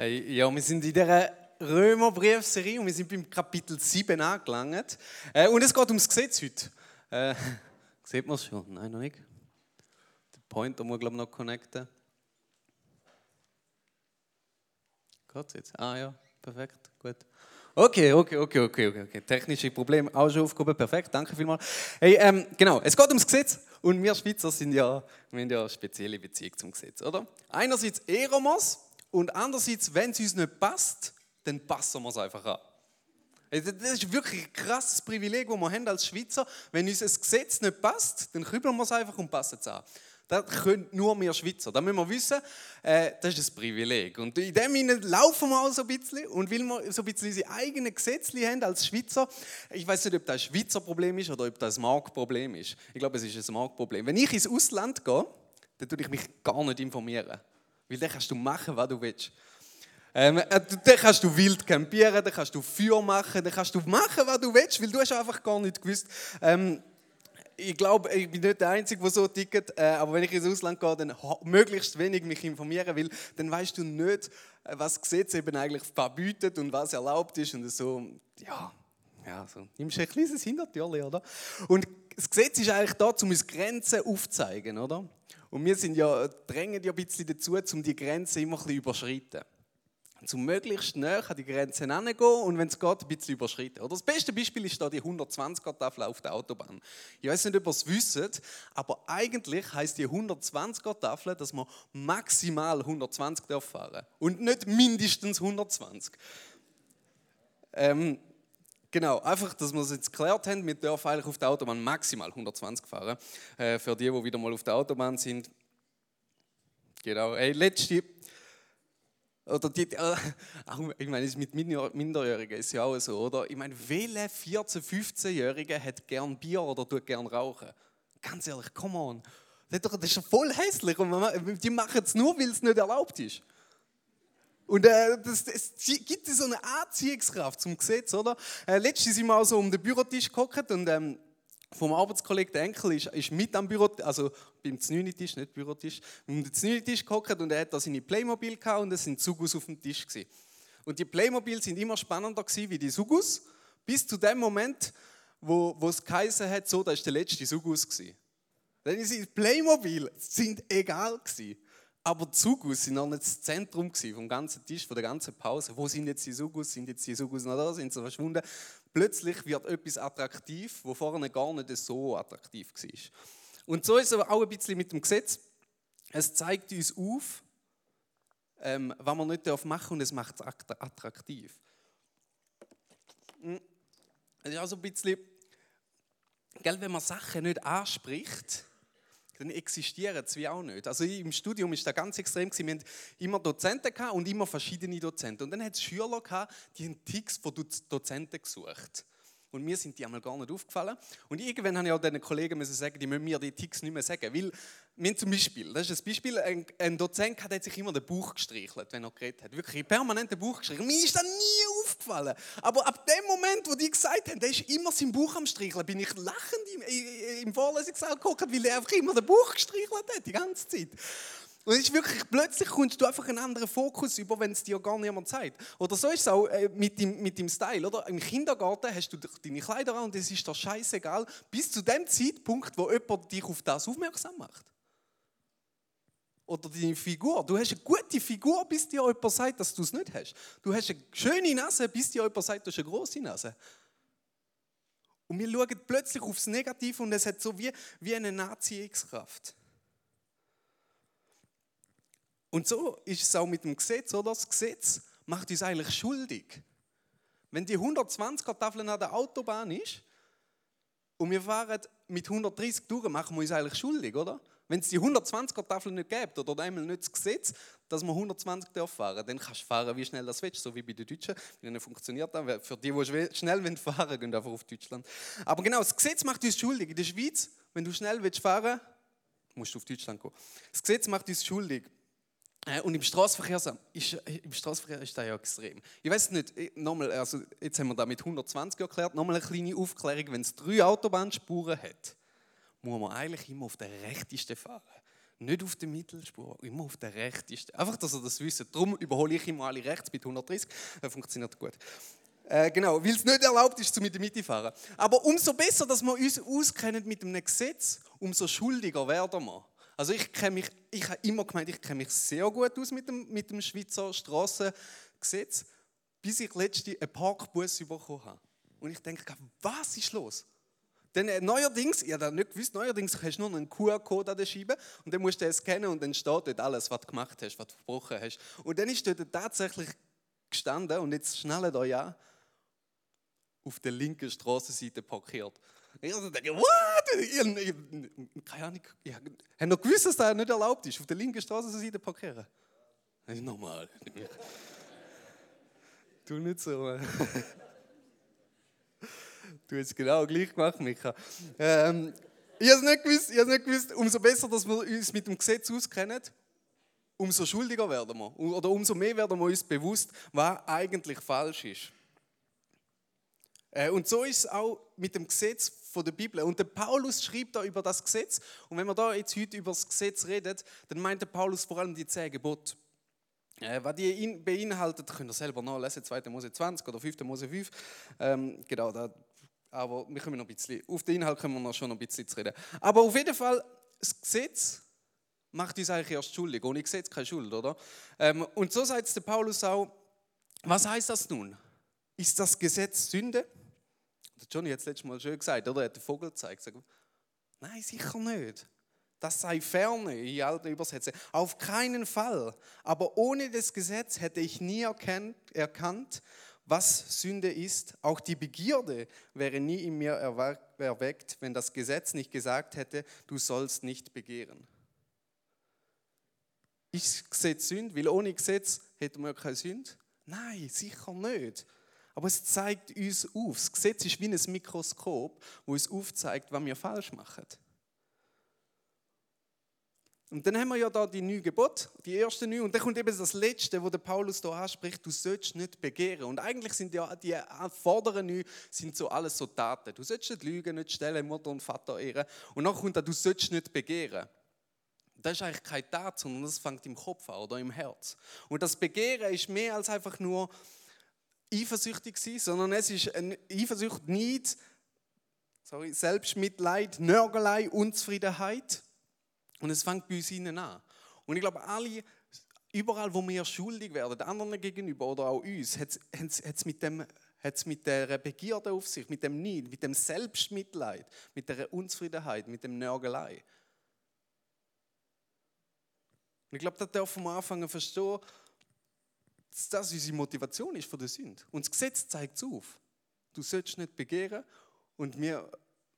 Hey, ja, wir sind in dieser Römerbriefserie und wir sind beim Kapitel 7 angelangt. Äh, und es geht ums Gesetz heute. Äh, sieht man es schon? Nein, noch nicht. Der Pointer muss, glaube ich, noch connecten. Geht's jetzt? Ah ja, perfekt, gut. Okay, okay, okay, okay, okay, okay. Technische Probleme auch schon aufgehoben, perfekt, danke vielmals. Hey, ähm, genau, es geht ums Gesetz und wir Schweizer sind ja, wir haben ja eine spezielle Beziehung zum Gesetz, oder? Einerseits Eromos, und andererseits, wenn es uns nicht passt, dann passen wir es einfach an. Das ist wirklich ein krasses Privileg, das wir haben als Schweizer. Wenn uns ein Gesetz nicht passt, dann kübeln wir es einfach und passen es an. Das können nur wir Schweizer. Da müssen wir wissen, äh, das ist ein Privileg. Und in dem Sinne laufen wir auch so ein bisschen. Und weil wir so ein bisschen unsere eigenen Gesetze haben als Schweizer, ich weiß nicht, ob das ein Schweizer Problem ist oder ob das ein Marktproblem ist. Ich glaube, es ist ein Marktproblem. Wenn ich ins Ausland gehe, dann tue ich mich gar nicht informieren. Weil dann kannst du machen, was du willst. Ähm, äh, dann kannst du wild campieren, dann kannst du Feuer machen, dann kannst du machen, was du willst, weil du hast einfach gar nicht gewusst. Ähm, ich glaube, ich bin nicht der Einzige, der so tickt, äh, aber wenn ich ins Ausland gehe, dann möglichst wenig mich informieren, weil dann weißt du nicht, äh, was Gesetz eben eigentlich verbietet und was erlaubt ist und so, ja, ja, so. Nimmst du ein kleines Hintertürchen, oder? Und das Gesetz ist eigentlich da, um uns Grenzen aufzuzeigen, oder? Und wir sind ja, drängen ja ein bisschen dazu, um die Grenzen immer ein bisschen überschreiten. Zum möglichst näher an die Grenzen herangehen und wenn es geht, ein bisschen überschreiten. Oder das beste Beispiel ist da die 120er-Tafel auf der Autobahn. Ich weiß nicht, ob ihr es wisst, aber eigentlich heißt die 120er-Tafel, dass man maximal 120 darf fahren und nicht mindestens 120. Ähm, Genau, einfach, dass wir es jetzt geklärt haben, wir dürfen eigentlich auf der Autobahn maximal 120 fahren. Äh, für die, die wieder mal auf der Autobahn sind. Genau, hey, letzte. Oder die, äh, ich meine, mit Minderjährigen ist ja auch so, oder? Ich meine, welche 14-, 15-Jährige hat gern Bier oder tut gern rauchen? Ganz ehrlich, come on. Das ist ja voll hässlich und die machen es nur, weil es nicht erlaubt ist. Und äh, das, es gibt so eine Anziehungskraft zum Gesetz, oder? Äh, letztens sind wir auch so um den Bürotisch gehockt und ähm, vom Arbeitskollegen der Enkel ist, ist mit am Büro, also beim Znüni-Tisch, nicht Bürotisch, um den Znüni-Tisch gehockt und er hat da seine Playmobil gehabt und es sind Sugus auf dem Tisch gewesen. Und die Playmobil sind immer spannender gewesen wie die Sugus, bis zu dem Moment, wo, wo es geheißen hat, so, da ist der letzte Sugus gewesen. Dann die Playmobil sind egal gewesen. Aber die Sugus sind noch nicht das Zentrum vom ganzen Tisch, von der ganzen Pause. Wo sind jetzt die Sugus? Sind jetzt die Sugus noch da? Sind sie verschwunden? Plötzlich wird etwas attraktiv, wo vorne gar nicht so attraktiv war. Und so ist es auch ein bisschen mit dem Gesetz. Es zeigt uns auf, ähm, was man nicht machen darf und es macht es attraktiv. Es ist auch so ein bisschen, gell, wenn man Sachen nicht anspricht, dann existieren sie auch nicht. Also im Studium ist das ganz extrem. Wir hatten immer Dozenten und immer verschiedene Dozenten. Und dann hat es Schüler gehabt, die haben Ticks von Dozenten gesucht. Und mir sind die einmal gar nicht aufgefallen. Und irgendwann habe ich auch den Kollegen sagen, die müssen mir die Ticks nicht mehr sagen. Weil, wir zum Beispiel, das ist ein Beispiel, ein, ein Dozent hat sich immer den Bauch gestrichelt, wenn er geredet hat. Wirklich permanent den Bauch gestrichelt. Mir ist das nie aufgefallen. Aber ab dem Moment, wo die gesagt haben, der ist immer sein Bauch am Streicheln, bin ich lachend im, im Vorlesungssaal geguckt, weil er einfach immer den Bauch gestrichelt hat, die ganze Zeit. Und es ist wirklich, plötzlich kommst du einfach einen anderen Fokus über, wenn es dir gar niemand zeigt. Oder so ist es auch äh, mit, dem, mit dem Style, oder? Im Kindergarten hast du deine Kleider an und es ist dir scheißegal, bis zu dem Zeitpunkt, wo jemand dich auf das aufmerksam macht. Oder deine Figur. Du hast eine gute Figur, bis dir jemand sagt, dass du es nicht hast. Du hast eine schöne Nase, bis dir jemand sagt, du hast eine große Nase. Und wir schauen plötzlich aufs Negative und es hat so wie, wie eine Anziehungskraft. Und so ist es auch mit dem Gesetz, oder? Das Gesetz macht uns eigentlich schuldig. Wenn die 120er-Tafel an der Autobahn ist und wir fahren mit 130 durch, machen wir uns eigentlich schuldig, oder? Wenn es die 120er-Tafel nicht gibt oder einmal nicht das Gesetz, dass man 120 darf fahren, dann kannst du fahren, wie schnell das willst, so wie bei den Deutschen. Dann funktioniert das. Für die, die schnell fahren wollen, gehen einfach auf Deutschland. Aber genau, das Gesetz macht uns schuldig. In der Schweiz, wenn du schnell fahren willst, musst du auf Deutschland gehen. Das Gesetz macht uns schuldig. Äh, und im Straßenverkehr, ist, ist das ja extrem. Ich weiß nicht, äh, nochmal, also jetzt haben wir da mit 120 erklärt, nochmal eine kleine Aufklärung. Wenn es drei Autobahnspuren hat, muss man eigentlich immer auf der rechtesten fahren. Nicht auf der Mittelspur, immer auf der rechtesten. Einfach, dass ihr das wisst. Darum überhole ich immer alle rechts mit 130. Das funktioniert gut. Äh, genau, weil es nicht erlaubt ist, zu mit der Mitte fahren. Aber umso besser, dass wir uns auskennen mit einem Gesetz, umso schuldiger werden wir. Also ich kenne mich, ich habe immer gemeint, ich kenne mich sehr gut aus mit dem, mit dem Schweizer Strassengesetz, bis ich letzte einen Parkbus bekommen habe. Und ich denke, was ist los? Denn äh, neuerdings, ich habe nicht gewusst, neuerdings hast du nur einen QR-Code an der Scheibe und dann musst du es scannen und dann steht dort alles, was du gemacht hast, was du verbrochen hast. Und dann ist dort tatsächlich gestanden, und jetzt schnallt euch an, auf der linken Straßenseite parkiert. Ich denke, what? Keine Ahnung, ich habe noch gewusst, dass das nicht erlaubt ist, auf der linken Straßenseite parkieren. Das ist normal. Tu nicht so. Du hast es genau gleich gemacht, Micha. Ähm, ich habe es nicht gewusst, ich nicht gewusst, umso besser, dass wir uns mit dem Gesetz auskennen, umso schuldiger werden wir. Oder umso mehr werden wir uns bewusst, was eigentlich falsch ist. Äh, und so ist es auch mit dem Gesetz von der Bibel. Und der Paulus schreibt da über das Gesetz. Und wenn wir da jetzt heute über das Gesetz reden, dann meint der Paulus vor allem die zehn Gebote. Äh, was die beinhaltet, könnt ihr selber nachlesen, 2. Mose 20 oder 5. Mose 5. Ähm, genau, da aber wir können noch ein bisschen, auf den Inhalt können wir noch schon ein bisschen reden. Aber auf jeden Fall, das Gesetz macht uns eigentlich erst schuldig. Ohne Gesetz keine Schuld, oder? Ähm, und so sagt der Paulus auch, was heißt das nun? Ist das Gesetz Sünde? Der Johnny hat es letztes Mal schön gesagt, oder? Er hat den Vogel gezeigt. Sagt, Nein, sicher nicht. Das sei ferne, in alten Übersetzungen. Auf keinen Fall. Aber ohne das Gesetz hätte ich nie erkannt was Sünde ist. Auch die Begierde wäre nie in mir erweckt, wenn das Gesetz nicht gesagt hätte, du sollst nicht begehren. Ist Gesetz Sünde? Weil ohne Gesetz hätten wir keine Sünde? Nein, sicher nicht. Aber es zeigt uns auf. Das Gesetz ist wie ein Mikroskop, wo es aufzeigt, was wir falsch machen. Und dann haben wir ja da die neun Gebote, die ersten neun. Und dann kommt eben das letzte, wo der Paulus da anspricht, du sollst nicht begehren. Und eigentlich sind ja die vorderen neun sind so alles so Taten. Du sollst nicht lügen, nicht stellen, Mutter und Vater ehren. Und dann kommt da, du sollst nicht begehren. Das ist eigentlich keine Tat, sondern das fängt im Kopf an oder im Herz. Und das Begehren ist mehr als einfach nur eifersüchtig sein, sondern es ist eine Eifersucht, Neid, sorry, Selbstmitleid, Nörgelei, Unzufriedenheit. Und es fängt bei uns innen an. Und ich glaube, alle, überall, wo wir schuldig werden, anderen gegenüber oder auch uns, hat es mit dem hat mit der Begierde auf sich, mit dem Neid, mit dem Selbstmitleid, mit der Unzufriedenheit, mit dem Nörgelei. Und ich glaube, da dürfen wir anfangen zu verstehen, dass das unsere Motivation ist für die Sünde. Und das Gesetz zeigt es auf. Du sollst nicht begehren und wir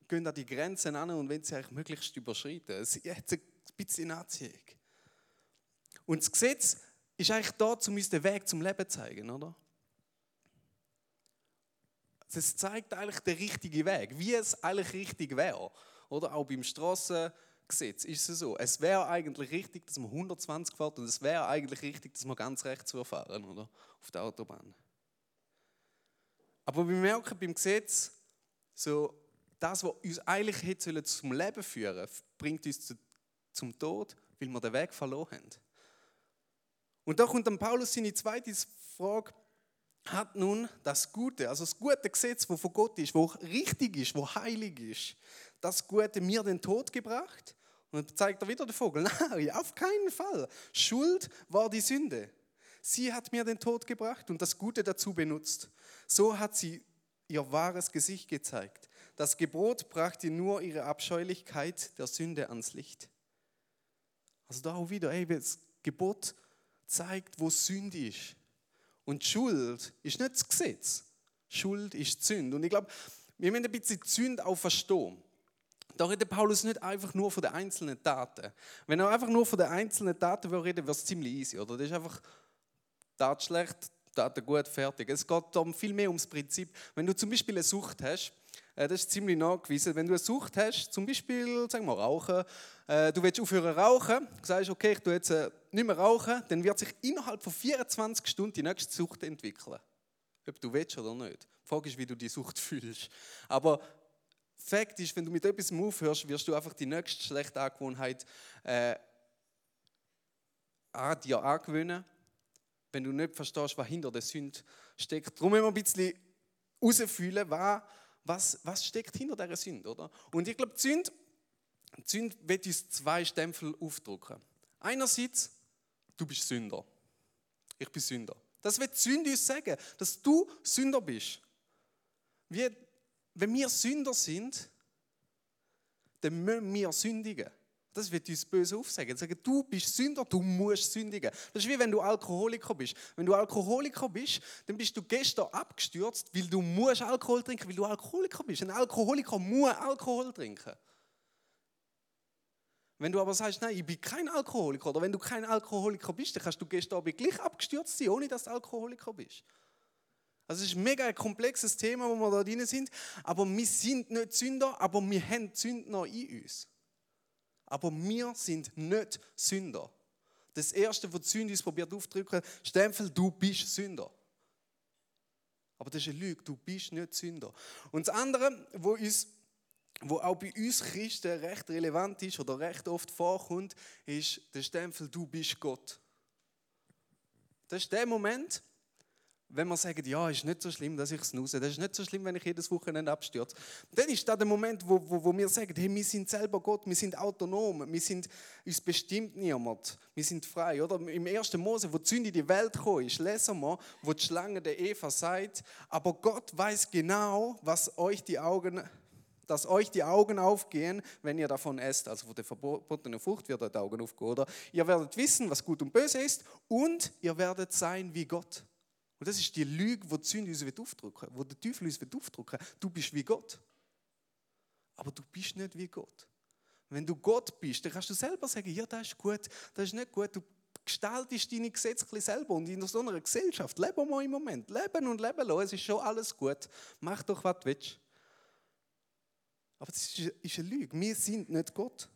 gehen an die Grenzen an und wenn sie eigentlich möglichst überschreiten. Es hat ein bisschen Anziehung. Und das Gesetz ist eigentlich da, um uns den Weg zum Leben zu zeigen, oder? Es zeigt eigentlich den richtigen Weg, wie es eigentlich richtig wäre. Oder auch beim Straßengesetz ist es so. Es wäre eigentlich richtig, dass man 120 fährt und es wäre eigentlich richtig, dass man ganz rechts fahren, oder? Auf der Autobahn. Aber wir merken beim Gesetz, so, das, was uns eigentlich hätte zum Leben führen bringt uns zum Tod, weil wir den Weg verloren haben. Und da kommt dann Paulus seine zweite Frage, hat nun das Gute, also das gute Gesetz, wo von Gott ist, wo richtig ist, wo heilig ist, das Gute mir den Tod gebracht? Und dann zeigt er wieder den Vogel. Nein, auf keinen Fall. Schuld war die Sünde. Sie hat mir den Tod gebracht und das Gute dazu benutzt. So hat sie ihr wahres Gesicht gezeigt. Das Gebot brachte nur ihre Abscheulichkeit der Sünde ans Licht. Also da auch wieder, ey, das Gebot zeigt, wo Sünde ist. Und Schuld ist nicht das Gesetz. Schuld ist Sünde. Und ich glaube, wir müssen ein bisschen Sünde auch verstehen. Da redet Paulus nicht einfach nur von den einzelnen Taten. Wenn er einfach nur von den einzelnen Taten reden, wird es ziemlich easy, oder? Das ist einfach Tat schlecht, Tat gut, fertig. Es geht darum viel mehr ums Prinzip. Wenn du zum Beispiel eine Sucht hast, das ist ziemlich nachgewiesen. Wenn du eine Sucht hast, zum Beispiel, sagen wir Rauchen, äh, du willst aufhören rauchen, sagst, okay, ich tue jetzt äh, nicht mehr rauchen, dann wird sich innerhalb von 24 Stunden die nächste Sucht entwickeln. Ob du willst oder nicht. Die Frage ist, wie du die Sucht fühlst. Aber Fakt ist, wenn du mit etwas aufhörst, wirst du einfach die nächste schlechte Angewohnheit äh, an dir angewöhnen, wenn du nicht verstehst, was hinter der Sünde steckt. Darum wir ein bisschen herausfühlen, was, was steckt hinter dieser Sünde. Oder? Und ich glaube, die Sünde, die Sünde wird uns zwei Stempel aufdrücken. Einerseits, du bist Sünder. Ich bin Sünder. Das wird die Sünde uns sagen, dass du Sünder bist. Wie, wenn wir Sünder sind, dann müssen wir sündigen. Das wird uns böse aufsagen. Sagen, du bist Sünder, du musst sündigen. Das ist wie wenn du Alkoholiker bist. Wenn du Alkoholiker bist, dann bist du gestern abgestürzt, weil du musst Alkohol trinken, weil du Alkoholiker bist. Ein Alkoholiker muss Alkohol trinken. Wenn du aber sagst, nein, ich bin kein Alkoholiker, oder wenn du kein Alkoholiker bist, dann kannst du gestern Abend gleich abgestürzt sein, ohne dass du Alkoholiker bist. Also es ist ein mega komplexes Thema, wo wir da drin sind. Aber wir sind nicht Sünder, aber wir haben Sünder in uns. Aber wir sind nicht Sünder. Das Erste, was die Sünde uns probiert aufzudrücken, Stempel, du bist Sünder. Aber das ist eine Lüge, du bist nicht Sünder. Und das andere, wo, uns, wo auch bei uns Christen recht relevant ist oder recht oft vorkommt, ist der Stempel, du bist Gott. Das ist der Moment, wenn wir sagen, ja, ist nicht so schlimm, dass ich snooze, das ist nicht so schlimm, wenn ich jedes Wochenende abstürze, dann ist das der Moment, wo, wo, wo wir sagen, hey, wir sind selber Gott, wir sind autonom, wir sind, uns bestimmt niemand, wir sind frei. Oder im 1. Mose, wo die Sünde in die Welt gekommen ist, lesen wir, wo die Schlange der Eva sagt, aber Gott weiß genau, was euch die Augen dass euch die Augen aufgehen, wenn ihr davon esst. Also von der verbotenen Frucht wird euch die Augen aufgehen. Oder ihr werdet wissen, was gut und böse ist und ihr werdet sein wie Gott. Und das ist die Lüge, die die Sünde uns aufdrücken wo der Teufel uns aufdrücken Du bist wie Gott. Aber du bist nicht wie Gott. Wenn du Gott bist, dann kannst du selber sagen, ja, das ist gut, das ist nicht gut. Du gestaltest deine Gesetze selber. Und in so einer Gesellschaft leben wir im Moment. Leben und leben lassen, es ist schon alles gut. Mach doch, was du willst. Aber das ist eine Lüge. Wir sind nicht Gott.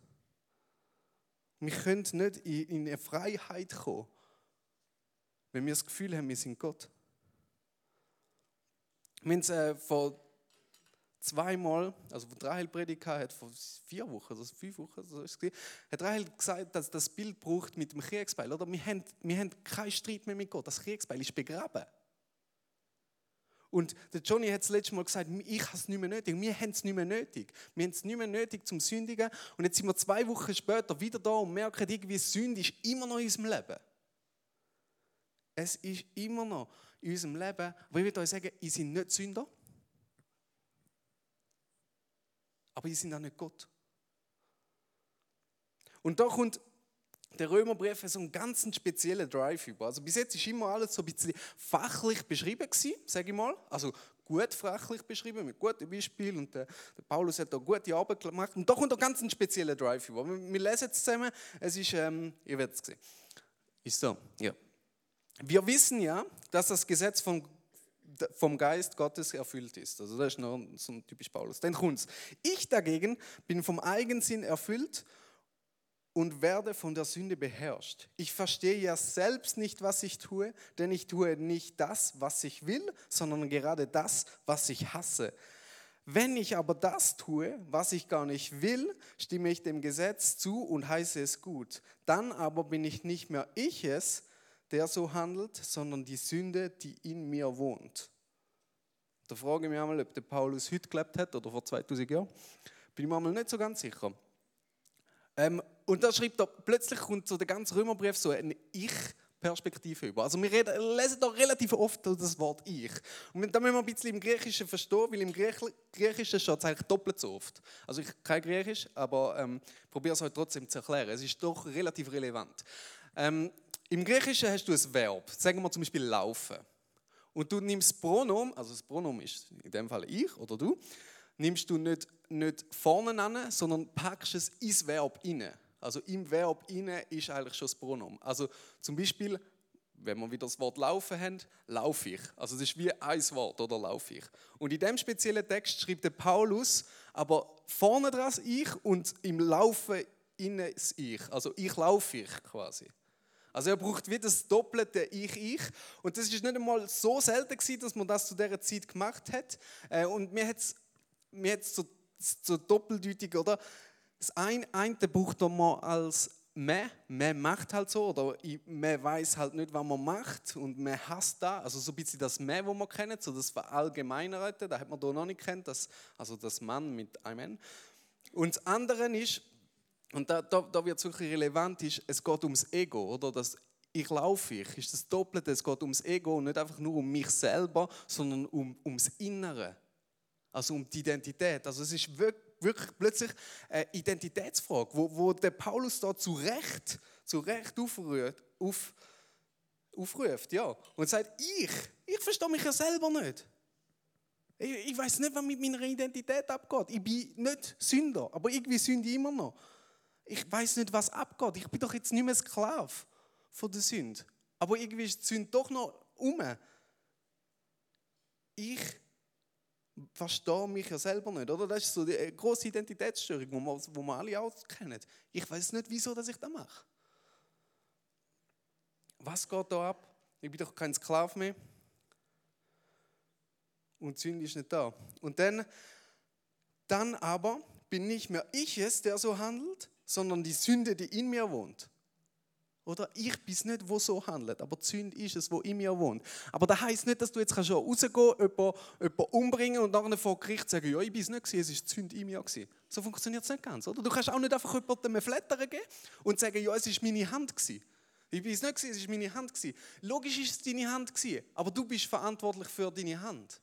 Wir können nicht in eine Freiheit kommen, wenn wir das Gefühl haben, wir sind Gott. Haben es äh, vor zweimal, also wo Rahel Predigt hat, vor vier Wochen, also fünf Wochen, so ist es hat Rahel gesagt, dass das Bild braucht mit dem Kriegsbeil. Oder? Wir, haben, wir haben keinen Streit mehr mit Gott. Das Kriegsbeil ist begraben. Und der Johnny hat das letzte Mal gesagt, ich habe es nicht mehr nötig. Wir haben es nicht mehr nötig. Wir haben es nicht mehr nötig zum Sündigen. Und jetzt sind wir zwei Wochen später wieder da und merken, irgendwie Sünde ist immer noch in unserem Leben. Es ist immer noch in unserem Leben. Aber ich euch sagen, ihr seid nicht Sünder. Aber ihr seid auch nicht Gott. Und da kommt der Römerbrief so einen ganz speziellen Drive über. Also bis jetzt ist immer alles so ein bisschen fachlich beschrieben gewesen, sage ich mal. Also gut fachlich beschrieben, mit guten Beispielen. Und der, der, Paulus hat da gute Arbeit gemacht. Und da kommt ein ganz spezieller Drive über. Wir, wir lesen es zusammen. Es ist, ähm, ihr werdet es sehen. Ist so, ja. Wir wissen ja, dass das Gesetz vom, vom Geist Gottes erfüllt ist. Also das ist nur so ein typisch Paulus. Dann kommt's. Ich dagegen bin vom Eigensinn erfüllt und werde von der Sünde beherrscht. Ich verstehe ja selbst nicht, was ich tue, denn ich tue nicht das, was ich will, sondern gerade das, was ich hasse. Wenn ich aber das tue, was ich gar nicht will, stimme ich dem Gesetz zu und heiße es gut. Dann aber bin ich nicht mehr ich es, der so handelt, sondern die Sünde, die in mir wohnt. Da frage ich mich einmal, ob der Paulus heute gelebt hat oder vor 2000 Jahren. Bin ich mir einmal nicht so ganz sicher. Ähm, und da schreibt er, plötzlich kommt so der ganze Römerbrief so eine Ich-Perspektive über. Also wir reden, lesen da relativ oft das Wort Ich. Und da müssen wir ein bisschen im Griechischen verstehen, weil im Griechischen steht es eigentlich doppelt so oft. Also ich kein Griechisch, aber ähm, probiere es euch trotzdem zu erklären. Es ist doch relativ relevant. Ähm, im Griechischen hast du ein Verb, sagen wir zum Beispiel laufen. Und du nimmst das Pronomen, also das Pronomen ist in dem Fall ich oder du, nimmst du nicht, nicht vorne an, sondern packst es ins Verb inne. Also im Verb inne ist eigentlich schon das Pronomen. Also zum Beispiel, wenn wir wieder das Wort laufen haben, laufe ich. Also das ist wie ein Wort oder laufe ich. Und in dem speziellen Text schreibt der Paulus aber vorne dran ich und im Laufen inne das ich. Also ich laufe ich quasi. Also er braucht wieder das doppelte Ich-Ich. Und das ist nicht einmal so selten gewesen, dass man das zu dieser Zeit gemacht hat. Äh, und mir hat es mir so, so doppeldeutig, oder? Das eine, eine braucht man als man, man macht halt so oder man weiß halt nicht, was man macht und man hasst da, also so ein bisschen das Man, wo man kennt, so das Verallgemeinerte, da hat man da noch nicht kennt, das, also das Mann mit Amen. Und das andere ist, und da, da, da wird es wirklich relevant, ist, es geht ums Ego, oder das ich laufe ich, ist das Doppelte, es geht ums Ego und nicht einfach nur um mich selber, sondern um, ums Innere, also um die Identität. Also es ist wirklich wirklich plötzlich eine Identitätsfrage, wo, wo der Paulus da zu Recht, zu Recht aufruft, auf, aufruft ja, und sagt, ich, ich verstehe mich ja selber nicht. Ich, ich weiß nicht, was mit meiner Identität abgeht. Ich bin nicht Sünder, aber irgendwie sünde ich immer noch. Ich weiß nicht, was abgeht. Ich bin doch jetzt nicht mehr Sklave von der Sünde. Aber irgendwie ist die Sünde doch noch um. Ich verstehe mich ja selber nicht, oder? Das ist so die große Identitätsstörung, wo wir, alle auch kennen. Ich weiß nicht, wieso dass ich das mache. Was geht da ab? Ich bin doch kein Sklave mehr. Und Sünde ist nicht da. Und dann, dann aber bin nicht mehr ich es, der so handelt, sondern die Sünde, die in mir wohnt. Oder ich bin es nicht, wo so handelt, aber die Sünde ist es, wo in mir wohnt. Aber das heisst nicht, dass du jetzt schon rausgehen kannst, jemanden, jemanden umbringen und nachher vor Gericht sagen, ja, ich bin es nicht, gewesen, es war die Sünde in mir. Gewesen. So funktioniert es nicht ganz, oder? Du kannst auch nicht einfach jemandem Flattern geben und sagen, ja, es war meine Hand. Gewesen. Ich bin es nicht, gewesen, es war meine Hand. Gewesen. Logisch ist es deine Hand, gewesen, aber du bist verantwortlich für deine Hand.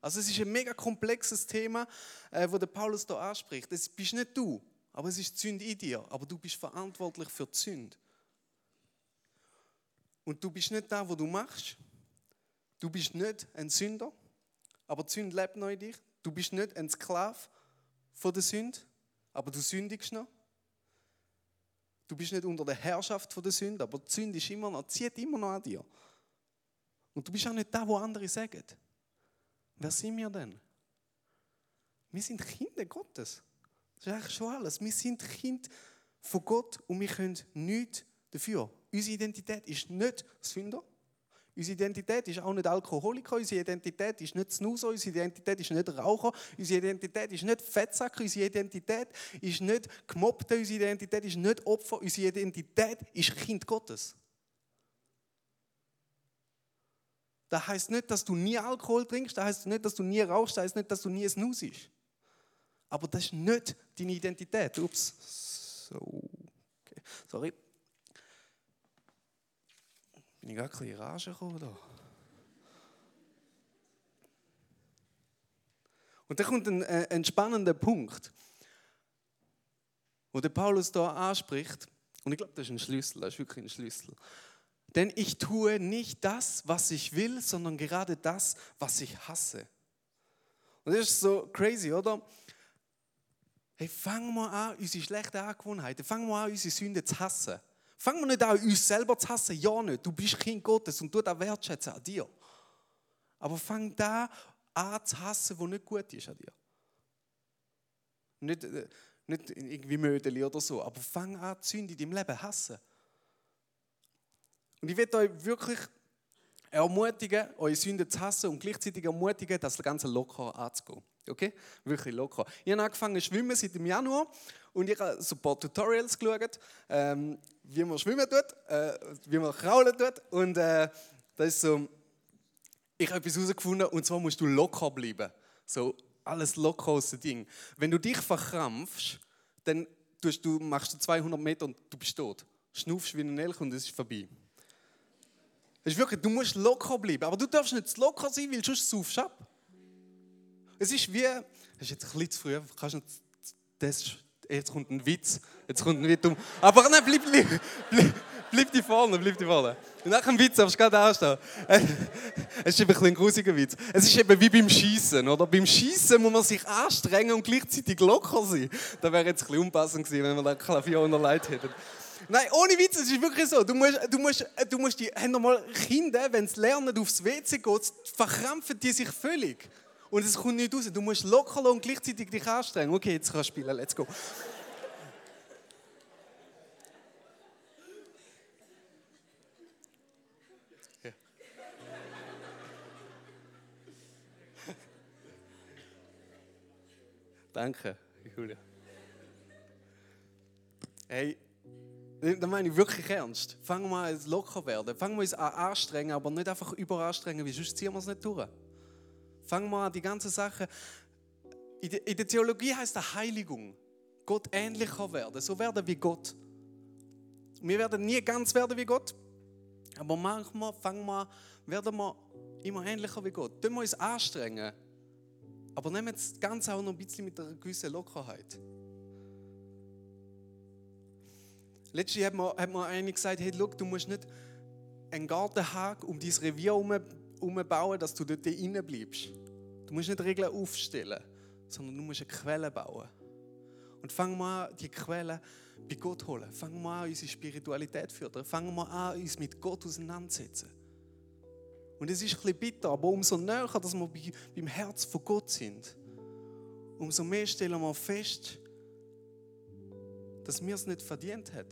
Also es ist ein mega komplexes Thema, äh, wo der Paulus da anspricht. Es bist nicht du, aber es ist die Sünde in dir, aber du bist verantwortlich für die Sünde. Und du bist nicht da, wo du machst. Du bist nicht ein Sünder, aber die Sünde lebt noch in dir. Du bist nicht ein Sklave von der Sünde, aber du sündigst noch. Du bist nicht unter der Herrschaft von der Sünde, aber die Sünde ist immer noch, zieht immer noch an dir. Und du bist auch nicht da, wo andere sagen. Wer sind wir denn? Wir sind Kinder Gottes. Das ist eigentlich schon alles. Wir sind Kind von Gott und wir können nichts dafür. Unsere Identität ist nicht Sünder. Unsere Identität ist auch nicht Alkoholiker, unsere Identität ist nicht Snoozer, unsere Identität ist nicht Raucher, unsere Identität ist nicht Fettsacker, unsere Identität ist nicht Gemobbte, unsere Identität ist nicht Opfer, unsere Identität ist Kind Gottes. Das heißt nicht, dass du nie Alkohol trinkst, das heißt nicht, dass du nie rauchst, das heißt nicht, dass du nie snusest. Aber das ist nicht deine Identität. Ups. So. Okay. Sorry. Bin ich gerade ein bisschen in Rage gekommen da? Und da kommt ein, äh, ein spannender Punkt, wo der Paulus da anspricht. Und ich glaube, das ist ein Schlüssel, das ist wirklich ein Schlüssel. Denn ich tue nicht das, was ich will, sondern gerade das, was ich hasse. Und das ist so crazy, oder? Hey, fangen wir an, unsere schlechten Angewohnheiten, fangen wir an, unsere Sünden zu hassen. Fangen wir nicht an, uns selber zu hassen. Ja, nicht. Du bist Kind Gottes und du das wertschätzen an dir. Aber fang da an zu hassen, was nicht gut ist an dir. Nicht, äh, nicht irgendwie Mödeli oder so, aber fang an, die Sünde in deinem Leben hassen. Und ich will euch wirklich ermutigen, eure Sünden zu hassen und gleichzeitig ermutigen, das Ganze locker anzugehen. Okay? Wirklich locker. Ich habe angefangen zu schwimmen seit dem Januar und ich habe so ein paar Tutorials geschaut, ähm, wie man schwimmen tut, äh, wie man kraulen tut. Und äh, das ist so, ich habe etwas herausgefunden und zwar musst du locker bleiben. So alles locker aus dem Ding. Wenn du dich verkrampfst, dann tust du, machst du 200 Meter und du bist tot. Schnuffst wie ein Elch und es ist vorbei. Das ist wirklich, du musst locker bleiben. Aber du darfst nicht locker sein, weil sonst saufst du ab. Es ist wie, das ist jetzt ein bisschen zu früh, kannst du das jetzt kommt ein Witz, jetzt kommt ein Witz um. Aber nein, bleib, bleib, bleib, bleib die vorne, bleib die vorne. Und nach dem Witz darfst du gerade anstehen. Es ist eben ein, ein grusiger Witz. Es ist eben wie beim Schießen, oder? Beim Schießen muss man sich anstrengen und gleichzeitig locker sein. Das wäre jetzt ein bisschen unpassend gewesen, wenn wir da Klavier unterlegt hätten. Nein, ohne Witz, es ist wirklich so. Du musst, du musst, du musst die, haben mal Kinder, wenn sie lernen, aufs WC geht, verkrampfen die sich völlig und es kommt nicht raus. Du musst locker und gleichzeitig dich anstrengen. Okay, jetzt kannst du spielen, let's go. Danke, Julia. Hey, Das meine ich wirklich ernst. Fangen wir an, locker werden. Fangen wir uns an anstrengen, aber nicht einfach überanstrengen, weil sonst ziehen wir es nicht durch. Fangen wir an, die ganzen Sachen. In der, Theologie heißt das Heiligung. Gott ähnlicher werden. So werden wie Gott. Wir werden nie ganz werden wie Gott, aber manchmal fangen wir, werden wir immer ähnlicher wie Gott. Tun wir uns anstrengen, aber nehmen das Ganze auch noch ein bisschen mit einer gewissen Lockerheit. Letztlich hat mir, hat mir einer gesagt, hey, look, du musst nicht einen Gartenhag um dein Revier herum bauen, dass du dort drinnen bleibst. Du musst nicht Regeln aufstellen, sondern du musst eine Quelle bauen. Und fangen wir an, die Quelle bei Gott holen. Fangen wir an, unsere Spiritualität zu fördern. Fangen wir an, uns mit Gott auseinanderzusetzen. Und es ist ein bisschen bitter, aber umso näher, dass wir beim Herz von Gott sind, umso mehr stellen wir fest, dass wir es nicht verdient haben.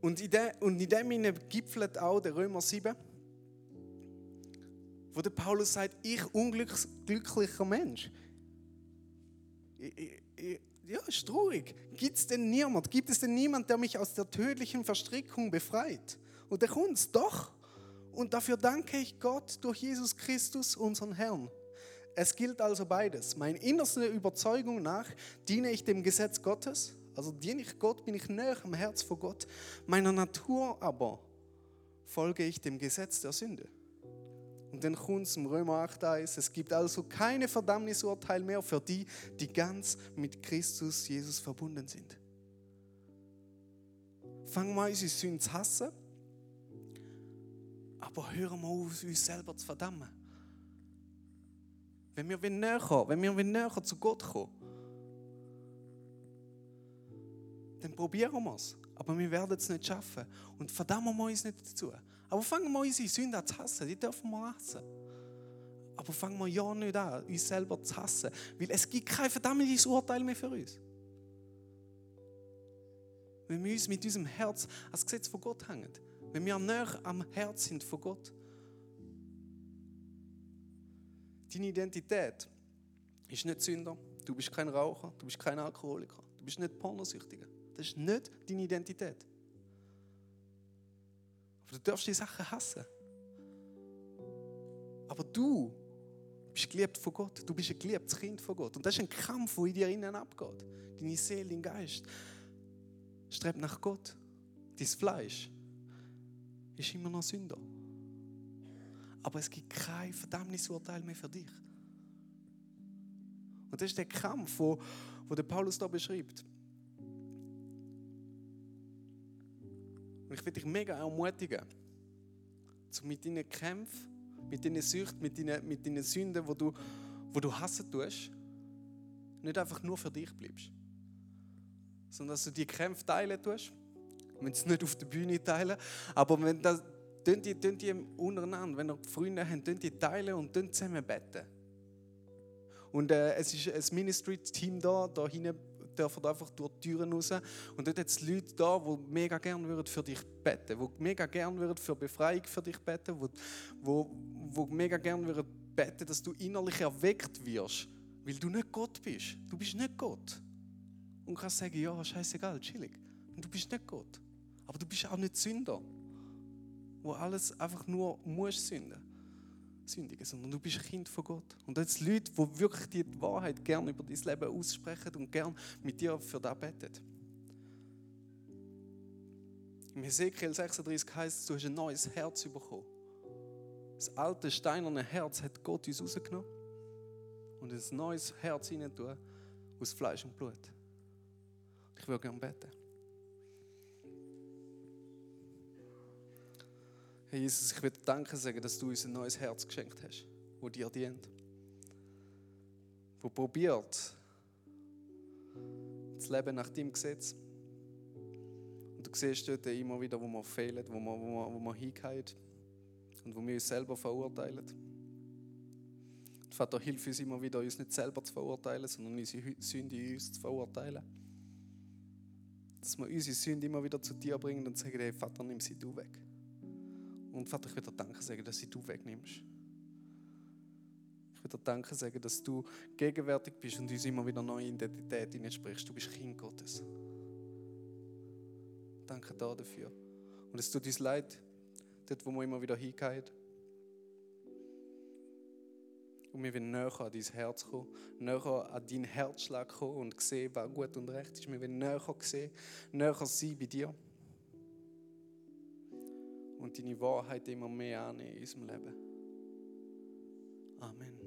Und in, dem, und in dem gipfelt auch der Römer 7, wo der Paulus sagt, ich unglücklicher Mensch. Ja, ist traurig. Gibt es denn niemand? Gibt es denn niemand, der mich aus der tödlichen Verstrickung befreit? Und der kommt doch. Und dafür danke ich Gott durch Jesus Christus, unseren Herrn. Es gilt also beides. Meine innerste Überzeugung nach diene ich dem Gesetz Gottes, also diene ich Gott, bin ich näher am Herz vor Gott. Meiner Natur aber folge ich dem Gesetz der Sünde. Und dann kommt es im Römer 8 1, es gibt also keine Verdammnisurteil mehr für die, die ganz mit Christus Jesus verbunden sind. Fangen wir an, unsere Sünden zu hassen, aber hören wir auf, uns selber zu verdammen. Wenn wir näher, wenn wir näher zu Gott kommen, dann probieren wir es. Aber wir werden es nicht schaffen. Und verdammen wir uns nicht dazu. Aber fangen wir unsere Sünden an zu hassen. Die dürfen wir hassen. Aber fangen wir ja nicht an, uns selber zu hassen. Weil es gibt kein verdammtes Urteil mehr für uns. Wenn wir uns mit unserem Herz als Gesetz von Gott hängen. Wenn wir näher am Herz sind von Gott. Deine Identität ist nicht Sünder. Du bist kein Raucher. Du bist kein Alkoholiker. Du bist nicht Pornosüchtiger. Das ist nicht deine Identität. Aber du darfst die Sachen hassen. Aber du bist geliebt von Gott. Du bist ein geliebtes Kind von Gott. Und das ist ein Kampf, der in dir innen abgeht. Deine Seele, dein Geist strebt nach Gott. Dein Fleisch ist immer noch Sünder. Aber es gibt kein Verdammnisurteil mehr für dich. Und das ist der Kampf, wo, wo der Paulus da beschreibt. Und ich will dich mega ermutigen, zu mit deinen Kämpfen, mit deinen Süchten, mit deinen, mit deinen Sünden, wo du, wo du hassen tust, nicht einfach nur für dich bleibst, sondern dass du die Kämpfe teilen tust. Wenn es nicht auf der Bühne teilen, aber wenn das, tun die, tun die untereinander, wenn ihr Freunde habt, tun die teilen und zusammen beten. Und äh, es ist ein Ministry-Team da, da hinten dürfen einfach durch Türen raus. Und dort hat es Leute da, die mega gerne für dich beten würden, die mega gerne für Befreiung für dich beten würden, die, die mega gerne würden beten, dass du innerlich erweckt wirst, weil du nicht Gott bist. Du bist nicht Gott. Und kannst sagen, ja, scheißegal, chillig. Du bist nicht Gott. Aber du bist auch nicht Sünder, wo alles einfach nur muss sünden sündigen, sondern du bist ein Kind von Gott. Und jetzt Leute, die wirklich die Wahrheit gerne über dein Leben aussprechen und gerne mit dir für das beten. Im Hesekiel 36 heißt es, du hast ein neues Herz bekommen. Das alte steinerne Herz hat Gott uns rausgenommen und ein neues Herz hinein aus Fleisch und Blut. Ich würde gerne beten. Herr Jesus, ich will dir Danke sagen, dass du uns ein neues Herz geschenkt hast, wo dir dient. Wo probiert, das Leben nach deinem Gesetz. Und du siehst dort immer wieder, wo wir fehlen, wo wir, wo wir, wo wir hingehen und wo wir uns selber verurteilen. Und Vater, hilf uns immer wieder, uns nicht selber zu verurteilen, sondern unsere Sünde in uns zu verurteilen. Dass wir unsere Sünde immer wieder zu dir bringen und sagen, hey Vater, nimm sie du weg. Und Vater, ich will dir Danke sagen, dass sie du wegnimmst. Ich will dir Danke sagen, dass du gegenwärtig bist und uns immer wieder neue Identität sprichst. Du bist Kind Gottes. Danke da dafür. Und es tut uns leid, dort, wo wir immer wieder hingehen. Und wir wollen näher an dein Herz kommen, näher an deinen Herzschlag kommen und sehen, was gut und recht ist. Wir wollen näher sehen, näher sein bei dir. Und deine Wahrheit immer mehr annehmen in unserem Leben. Amen.